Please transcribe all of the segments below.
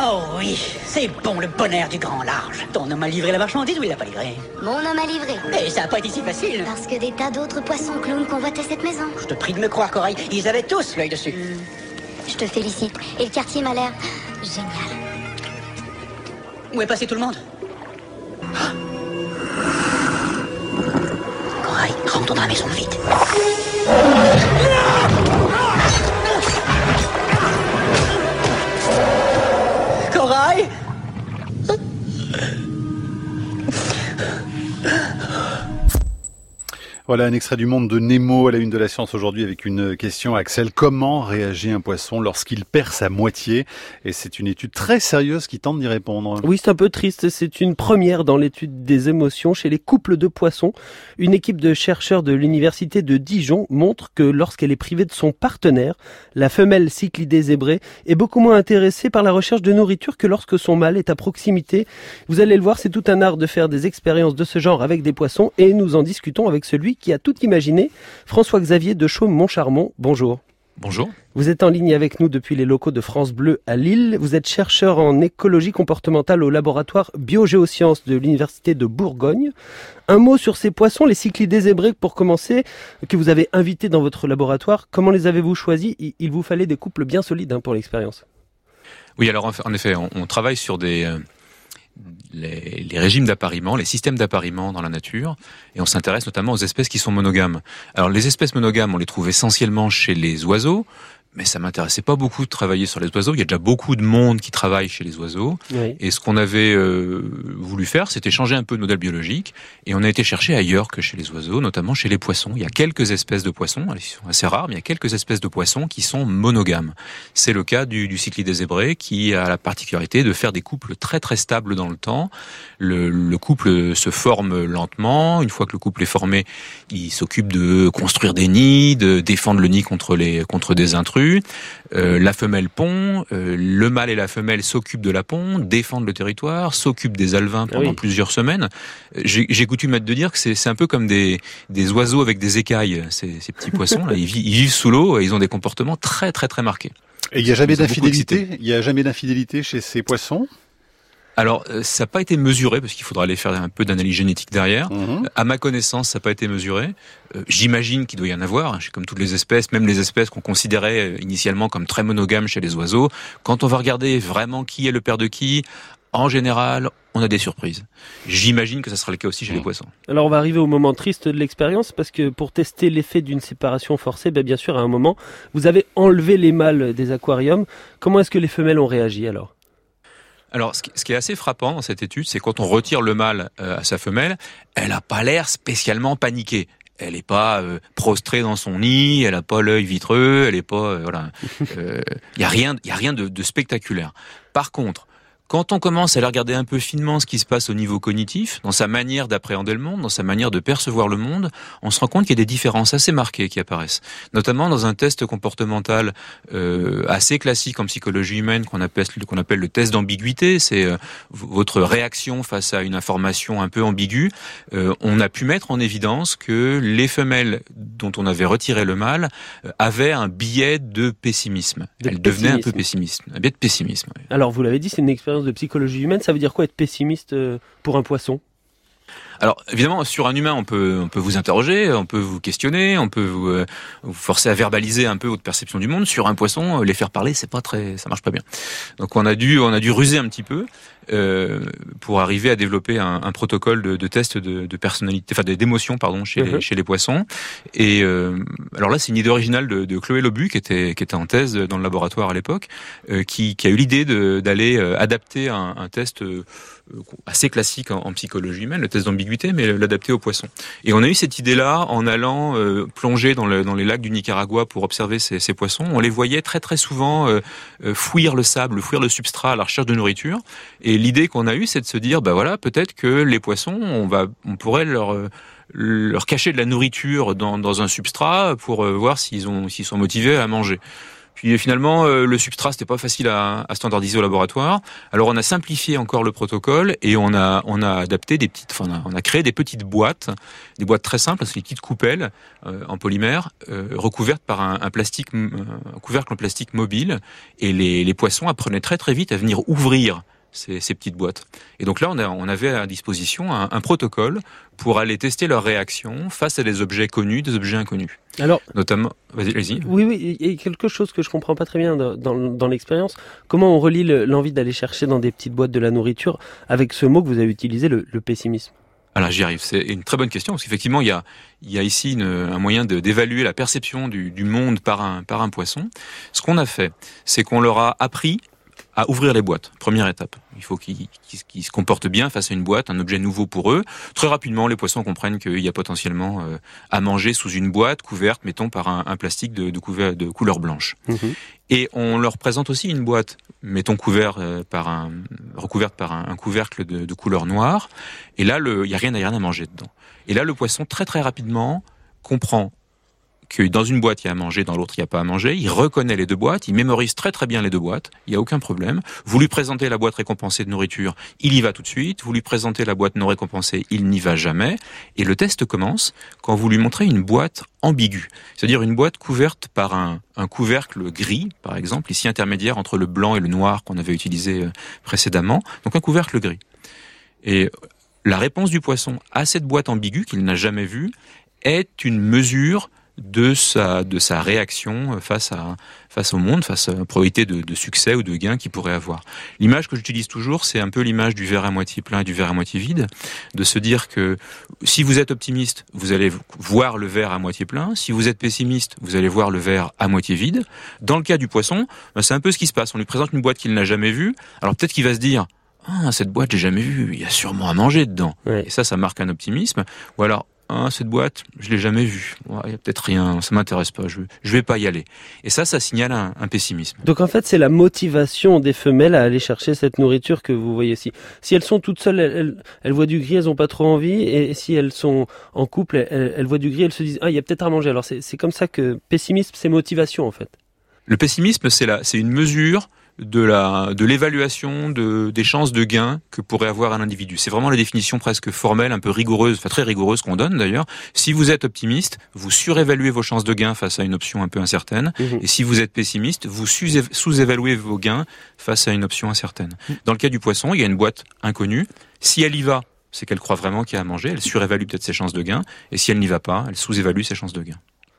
Oh oui, c'est bon le bonheur du grand large. Ton homme a livré la marchandise ou il l'a pas livré Mon homme a livré. Et ça a pas été si facile. Parce que des tas d'autres poissons clowns convoitaient cette maison. Je te prie de me croire, Corail, ils avaient tous l'œil dessus. Je te félicite. Et le quartier m'a l'air génial. Où est passé tout le monde Ah. Corail, rentre dans la maison vite. Corail Voilà un extrait du monde de Nemo à la une de la science aujourd'hui avec une question Axel. Comment réagit un poisson lorsqu'il perd sa moitié? Et c'est une étude très sérieuse qui tente d'y répondre. Oui, c'est un peu triste. C'est une première dans l'étude des émotions chez les couples de poissons. Une équipe de chercheurs de l'université de Dijon montre que lorsqu'elle est privée de son partenaire, la femelle cyclidée zébrée est beaucoup moins intéressée par la recherche de nourriture que lorsque son mâle est à proximité. Vous allez le voir, c'est tout un art de faire des expériences de ce genre avec des poissons et nous en discutons avec celui qui a tout imaginé, François-Xavier de Chaume-Montcharmont. Bonjour. Bonjour. Vous êtes en ligne avec nous depuis les locaux de France Bleu à Lille. Vous êtes chercheur en écologie comportementale au laboratoire Biogéosciences de l'Université de Bourgogne. Un mot sur ces poissons, les cyclidés zébrés, pour commencer, que vous avez invités dans votre laboratoire. Comment les avez-vous choisis? Il vous fallait des couples bien solides hein, pour l'expérience. Oui, alors en effet, on, travaille sur des, euh, les, les, régimes d'appariement, les systèmes d'appariement dans la nature, et on s'intéresse notamment aux espèces qui sont monogames. Alors les espèces monogames, on les trouve essentiellement chez les oiseaux, mais ça m'intéressait pas beaucoup de travailler sur les oiseaux. Il y a déjà beaucoup de monde qui travaille chez les oiseaux. Oui. Et ce qu'on avait euh, voulu faire, c'était changer un peu de modèle biologique. Et on a été chercher ailleurs que chez les oiseaux, notamment chez les poissons. Il y a quelques espèces de poissons, elles sont assez rares, mais il y a quelques espèces de poissons qui sont monogames. C'est le cas du, du cyclidé zébré, qui a la particularité de faire des couples très très stables dans le temps. Le, le couple se forme lentement. Une fois que le couple est formé, il s'occupe de construire des nids, de défendre le nid contre les contre des intrus. Euh, la femelle pond, euh, le mâle et la femelle s'occupent de la pond, défendent le territoire, s'occupent des alevins pendant Ah oui. plusieurs semaines. J'ai j'ai coutume de dire que c'est un peu comme des, des oiseaux avec des écailles, ces, ces petits poissons. Là, ils, vi- ils vivent sous l'eau et ils ont des comportements très très très marqués. Et il n'y a jamais d'infidélité Il y a jamais d'infidélité chez ces poissons? Alors, euh, ça n'a pas été mesuré parce qu'il faudra aller faire un peu d'analyse génétique derrière. Mhm. À ma connaissance, ça n'a pas été mesuré. Euh, J'imagine qu'il doit y en avoir, hein, comme toutes les espèces, même les espèces qu'on considérait euh, initialement comme très monogames chez les oiseaux. Quand on va regarder vraiment qui est le père de qui, en général, on a des surprises. J'imagine que ça sera le cas aussi chez les Mhm. poissons. Alors on va arriver au moment triste de l'expérience parce que pour tester l'effet d'une séparation forcée, ben bien sûr à un moment, vous avez enlevé les mâles des aquariums. Comment est-ce que les femelles ont réagi alors? Alors, ce qui, est assez frappant dans cette étude, c'est quand on retire le mâle euh, à sa femelle, elle n'a pas l'air spécialement paniquée. Elle n'est pas euh, prostrée dans son nid, elle n'a pas l'œil vitreux, elle n'est pas euh, voilà. Il y a rien, il y a rien de, de spectaculaire. Par contre, quand on commence à aller regarder un peu finement ce qui se passe au niveau cognitif, dans sa manière d'appréhender le monde, dans sa manière de percevoir le monde, on se rend compte qu'il y a des différences assez marquées qui apparaissent. Notamment dans un test comportemental euh, assez classique en psychologie humaine qu'on appelle, qu'on appelle le test d'ambiguïté. C'est euh, votre réaction face à une information un peu ambiguë. Euh, on a pu mettre en évidence que les femelles dont on avait retiré le mâle euh, avaient un biais de pessimisme. De Elles devenaient un peu pessimistes. Un biais de pessimisme. oui. Alors vous l'avez dit, c'est une expérience de psychologie humaine. Ça veut dire quoi être pessimiste euh, pour un poisson? Alors évidemment, sur un humain, on peut on peut vous interroger, on peut vous questionner, on peut vous, euh, vous forcer à verbaliser un peu votre perception du monde. Sur un poisson, euh, les faire parler, c'est pas très, ça marche pas bien. Donc on a dû on a dû ruser un petit peu euh, pour arriver à développer un, un protocole de, de test de, de personnalité, enfin d'émotion pardon chez Mhm. les, chez les poissons. Et euh, alors là, c'est une idée originale de, de Chloé Lobu qui était qui était en thèse dans le laboratoire à l'époque, euh, qui, qui a eu l'idée d'aller adapter un, un test euh, assez classique en, psychologie humaine, le test d'ambiguïté, mais l'adapter aux poissons. Et on a eu cette idée-là en allant euh, plonger dans, le- dans les lacs du Nicaragua pour observer ces, poissons. On les voyait très très souvent euh, euh, fouir le sable, fouir le substrat à la recherche de nourriture. Et l'idée qu'on a eue, c'est de se dire, bah voilà, peut-être que les poissons, on va, on pourrait leur euh, cacher de la nourriture dans, un substrat pour euh, voir s'ils sont motivés à manger. Puis finalement, euh, le substrat c'était pas facile à, à, standardiser au laboratoire. Alors on a simplifié encore le protocole et on a on a adapté des petites, enfin on a, créé des petites boîtes, des boîtes très simples, c'est des petites coupelles euh, en polymère euh, recouvertes par un, un plastique, un couvercle en plastique mobile et les, les poissons apprenaient très très vite à venir ouvrir ces, ces, petites boîtes. Et donc là, on, a, on avait à disposition un, un, protocole pour aller tester leur réaction face à des objets connus, des objets inconnus. Alors, notamment, vas-y, vas-y. Oui, oui, il y a quelque chose que je comprends pas très bien dans, l'expérience. Comment on relie l'envie d'aller chercher dans des petites boîtes de la nourriture avec ce mot que vous avez utilisé, le, le pessimisme? Alors j'y arrive. C'est une très bonne question parce qu'effectivement il y a, il y a ici une, un moyen d'évaluer la perception du, du, monde par un, par un poisson. Ce qu'on a fait, c'est qu'on leur a appris à ouvrir les boîtes. Première étape. Il faut qu'ils qu qu se comportent bien face à une boîte, un objet nouveau pour eux. Très rapidement, les poissons comprennent qu'il y a potentiellement euh, à manger sous une boîte couverte, mettons, par un, un plastique de, de, couvert, de couleur blanche. Mmh. Et on leur présente aussi une boîte, mettons, couvert, euh, par un, recouverte par un, un couvercle de, de, couleur noire. Et là, il n'y a rien, rien à manger dedans. Et là, le poisson, très très rapidement, comprend que dans une boîte il y a à manger, dans l'autre il n'y a pas à manger. Il reconnaît les deux boîtes, il mémorise très très bien les deux boîtes, il n'y a aucun problème. Vous lui présentez la boîte récompensée de nourriture, il y va tout de suite. Vous lui présentez la boîte non récompensée, il n'y va jamais. Et le test commence quand vous lui montrez une boîte ambiguë, c'est-à-dire une boîte couverte par un, un, couvercle gris, par exemple, ici intermédiaire entre le blanc et le noir qu'on avait utilisé euh, précédemment, donc un couvercle gris. Et la réponse du poisson à cette boîte ambiguë qu'il n'a jamais vue est une mesure de sa, de sa réaction face, à, face au monde, face à la probabilité de, de succès ou de gain qu'il pourrait avoir. L'image que j'utilise toujours, c'est un peu l'image du verre à moitié plein et du verre à moitié vide, de se dire que si vous êtes optimiste, vous allez voir le verre à moitié plein, si vous êtes pessimiste, vous allez voir le verre à moitié vide. Dans le cas du poisson, ben, c'est un peu ce qui se passe. On lui présente une boîte qu'il n'a jamais vue, alors peut-être qu'il va se dire ah, cette boîte, j'ai jamais vu, il y a sûrement à manger dedans. Ouais. Et ça, ça marque un optimisme. Ou alors, ah, cette boîte, je l'ai jamais vue. Il ouais, y a peut-être rien, ça m'intéresse pas. Je, je vais pas y aller. Et ça, ça signale un, un pessimisme. Donc en fait, c'est la motivation des femelles à aller chercher cette nourriture que vous voyez ici. Si elles sont toutes seules, elles, elles, elles voient du gris, elles ont pas trop envie. Et si elles sont en couple, elles, elles voient du gris, elles se disent ah, il y a peut-être à manger. Alors c'est comme ça que pessimisme, c'est motivation en fait. Le pessimisme, c'est la, c'est une mesure de la de l'évaluation de des chances de gain que pourrait avoir un individu. C'est vraiment la définition presque formelle, un peu rigoureuse, enfin très rigoureuse qu'on donne d'ailleurs. Si vous êtes optimiste, vous surévaluez vos chances de gain face à une option un peu incertaine, Mmh. et si vous êtes pessimiste, vous sous-évaluez vos gains face à une option incertaine. Dans le cas du poisson, il y a une boîte inconnue. Si elle y va, c'est qu'elle croit vraiment qu'il y a à manger. Elle surévalue peut-être ses chances de gain, et si elle n'y va pas, elle sous-évalue ses chances de gain.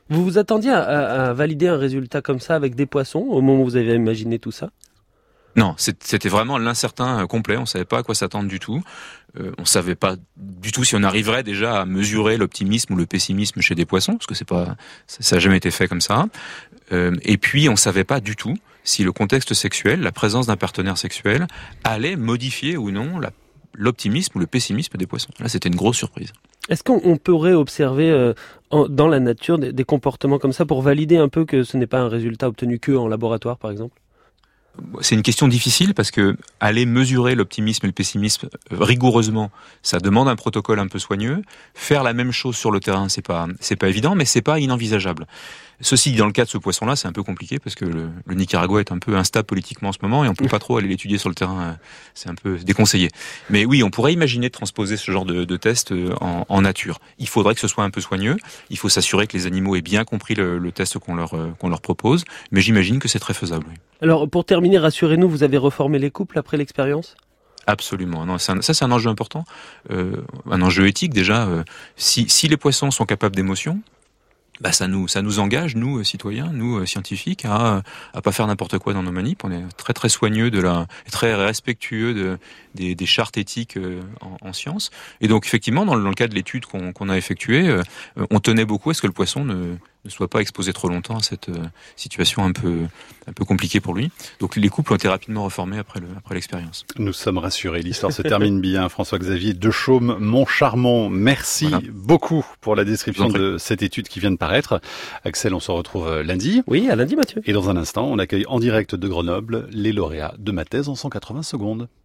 Vous vous attendiez à, valider un résultat comme ça avec des poissons au moment où vous avez imaginé tout ça? Non, c'était vraiment l'incertain complet. On savait pas à quoi s'attendre du tout. Euh, on savait pas du tout si on arriverait déjà à mesurer l'optimisme ou le pessimisme chez des poissons, parce que c'est pas, ça n'a jamais été fait comme ça. Euh, et puis, on savait pas du tout si le contexte sexuel, la présence d'un partenaire sexuel, allait modifier ou non l'optimisme ou le pessimisme des poissons. Là, c'était une grosse surprise. Est-ce qu'on pourrait observer euh, dans la nature des, des comportements comme ça pour valider un peu que ce n'est pas un résultat obtenu que en laboratoire, par exemple? C'est une question difficile parce que aller mesurer l'optimisme et le pessimisme rigoureusement, ça demande un protocole un peu soigneux. Faire la même chose sur le terrain, c'est pas c'est pas évident, mais c'est pas inenvisageable. Ceci, dans le cas de ce poisson-là, c'est un peu compliqué parce que le, le, Nicaragua est un peu instable politiquement en ce moment et on peut pas trop aller l'étudier sur le terrain. C'est un peu déconseillé. Mais oui, on pourrait imaginer de transposer ce genre de, de test en, en, nature. Il faudrait que ce soit un peu soigneux. Il faut s'assurer que les animaux aient bien compris le, le test qu'on leur, qu'on leur propose. Mais j'imagine que c'est très faisable. Oui. Alors, pour terminer, rassurez-nous, vous avez reformé les couples après l'expérience? Absolument. Non, un, ça, c'est un enjeu important. Euh, un enjeu éthique, déjà. Euh, si, si les poissons sont capables d'émotion, bah ça nous ça nous engage nous citoyens nous scientifiques à à pas faire n'importe quoi dans nos manips. On est très très soigneux de la très respectueux de des, des chartes éthiques en, en et donc effectivement dans le, dans le cas de l'étude qu'on qu a effectuée on tenait beaucoup à ce que le poisson ne ne soit pas exposé trop longtemps à cette situation un peu un peu compliquée pour lui. Donc les couples ont été rapidement reformés après le après l'expérience. Nous sommes rassurés, l'histoire se termine bien. François-Xavier Dechaume, mon charmant, merci voilà. beaucoup pour la description de cette étude qui vient de paraître. Axel, on se retrouve lundi. Oui, à lundi Mathieu. Et dans un instant, on accueille en direct de Grenoble les lauréats de ma thèse en 180 secondes.